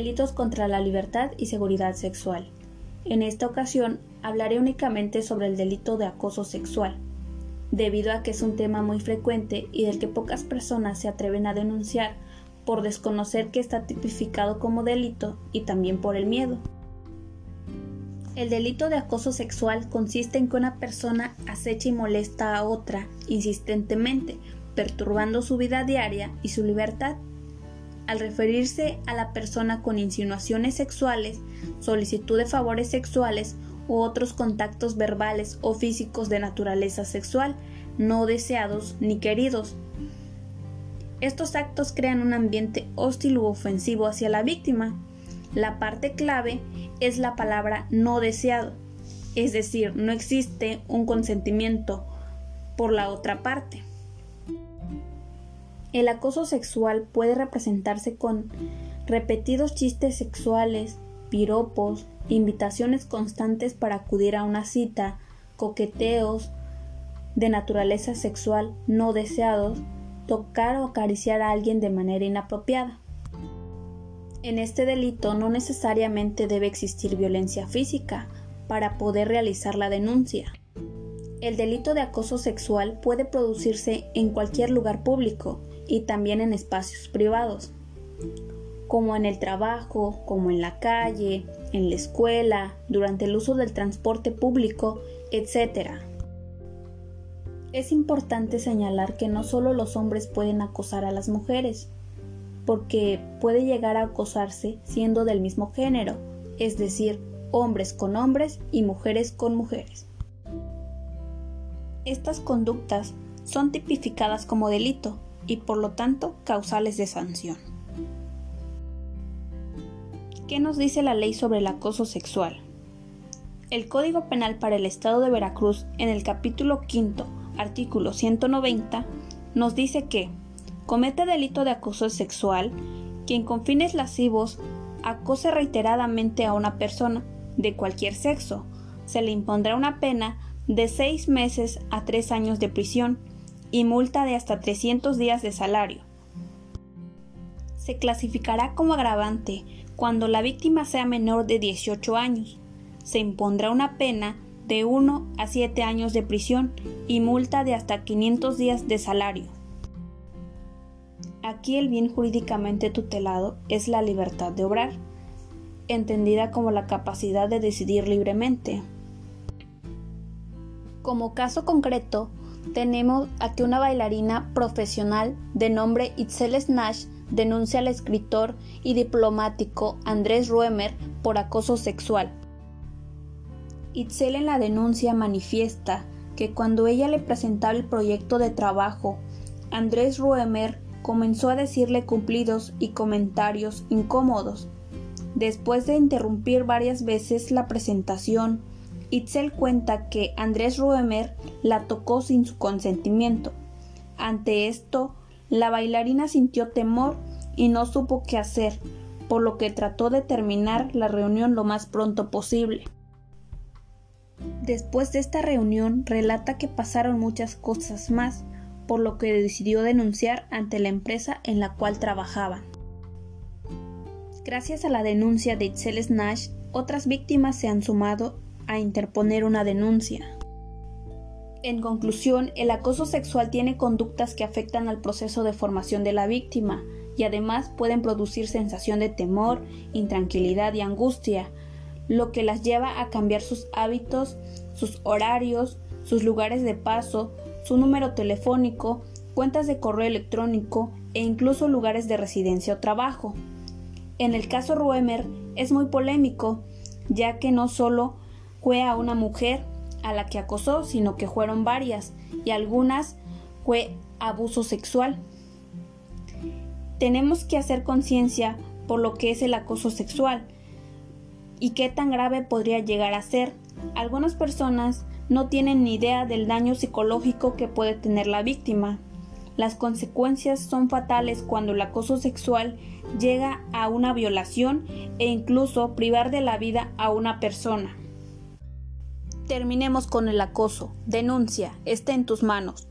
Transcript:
Delitos contra la libertad y seguridad sexual. En esta ocasión hablaré únicamente sobre el delito de acoso sexual, debido a que es un tema muy frecuente y del que pocas personas se atreven a denunciar por desconocer que está tipificado como delito y también por el miedo. El delito de acoso sexual consiste en que una persona acecha y molesta a otra insistentemente, perturbando su vida diaria y su libertad al referirse a la persona con insinuaciones sexuales, solicitud de favores sexuales u otros contactos verbales o físicos de naturaleza sexual, no deseados ni queridos. Estos actos crean un ambiente hostil u ofensivo hacia la víctima. La parte clave es la palabra no deseado, es decir, no existe un consentimiento por la otra parte. El acoso sexual puede representarse con repetidos chistes sexuales, piropos, invitaciones constantes para acudir a una cita, coqueteos de naturaleza sexual no deseados, tocar o acariciar a alguien de manera inapropiada. En este delito no necesariamente debe existir violencia física para poder realizar la denuncia. El delito de acoso sexual puede producirse en cualquier lugar público, y también en espacios privados, como en el trabajo, como en la calle, en la escuela, durante el uso del transporte público, etc. Es importante señalar que no solo los hombres pueden acosar a las mujeres, porque puede llegar a acosarse siendo del mismo género, es decir, hombres con hombres y mujeres con mujeres. Estas conductas son tipificadas como delito y por lo tanto causales de sanción. ¿Qué nos dice la ley sobre el acoso sexual? El Código Penal para el Estado de Veracruz, en el capítulo quinto, artículo 190, nos dice que comete delito de acoso sexual quien con fines lascivos acose reiteradamente a una persona de cualquier sexo. Se le impondrá una pena de seis meses a tres años de prisión y multa de hasta 300 días de salario. Se clasificará como agravante cuando la víctima sea menor de 18 años. Se impondrá una pena de 1 a 7 años de prisión y multa de hasta 500 días de salario. Aquí el bien jurídicamente tutelado es la libertad de obrar, entendida como la capacidad de decidir libremente. Como caso concreto, tenemos a que una bailarina profesional de nombre Itzel Snash denuncia al escritor y diplomático Andrés Ruemer por acoso sexual. Itzel en la denuncia manifiesta que cuando ella le presentaba el proyecto de trabajo, Andrés Ruemer comenzó a decirle cumplidos y comentarios incómodos. Después de interrumpir varias veces la presentación, Itzel cuenta que Andrés Ruemer la tocó sin su consentimiento. Ante esto, la bailarina sintió temor y no supo qué hacer, por lo que trató de terminar la reunión lo más pronto posible. Después de esta reunión relata que pasaron muchas cosas más, por lo que decidió denunciar ante la empresa en la cual trabajaban. Gracias a la denuncia de Itzel Snash, otras víctimas se han sumado a interponer una denuncia. En conclusión, el acoso sexual tiene conductas que afectan al proceso de formación de la víctima y además pueden producir sensación de temor, intranquilidad y angustia, lo que las lleva a cambiar sus hábitos, sus horarios, sus lugares de paso, su número telefónico, cuentas de correo electrónico e incluso lugares de residencia o trabajo. En el caso Ruemer es muy polémico, ya que no solo fue a una mujer a la que acosó, sino que fueron varias y algunas fue abuso sexual. Tenemos que hacer conciencia por lo que es el acoso sexual y qué tan grave podría llegar a ser. Algunas personas no tienen ni idea del daño psicológico que puede tener la víctima. Las consecuencias son fatales cuando el acoso sexual llega a una violación e incluso privar de la vida a una persona. Terminemos con el acoso. Denuncia. Está en tus manos.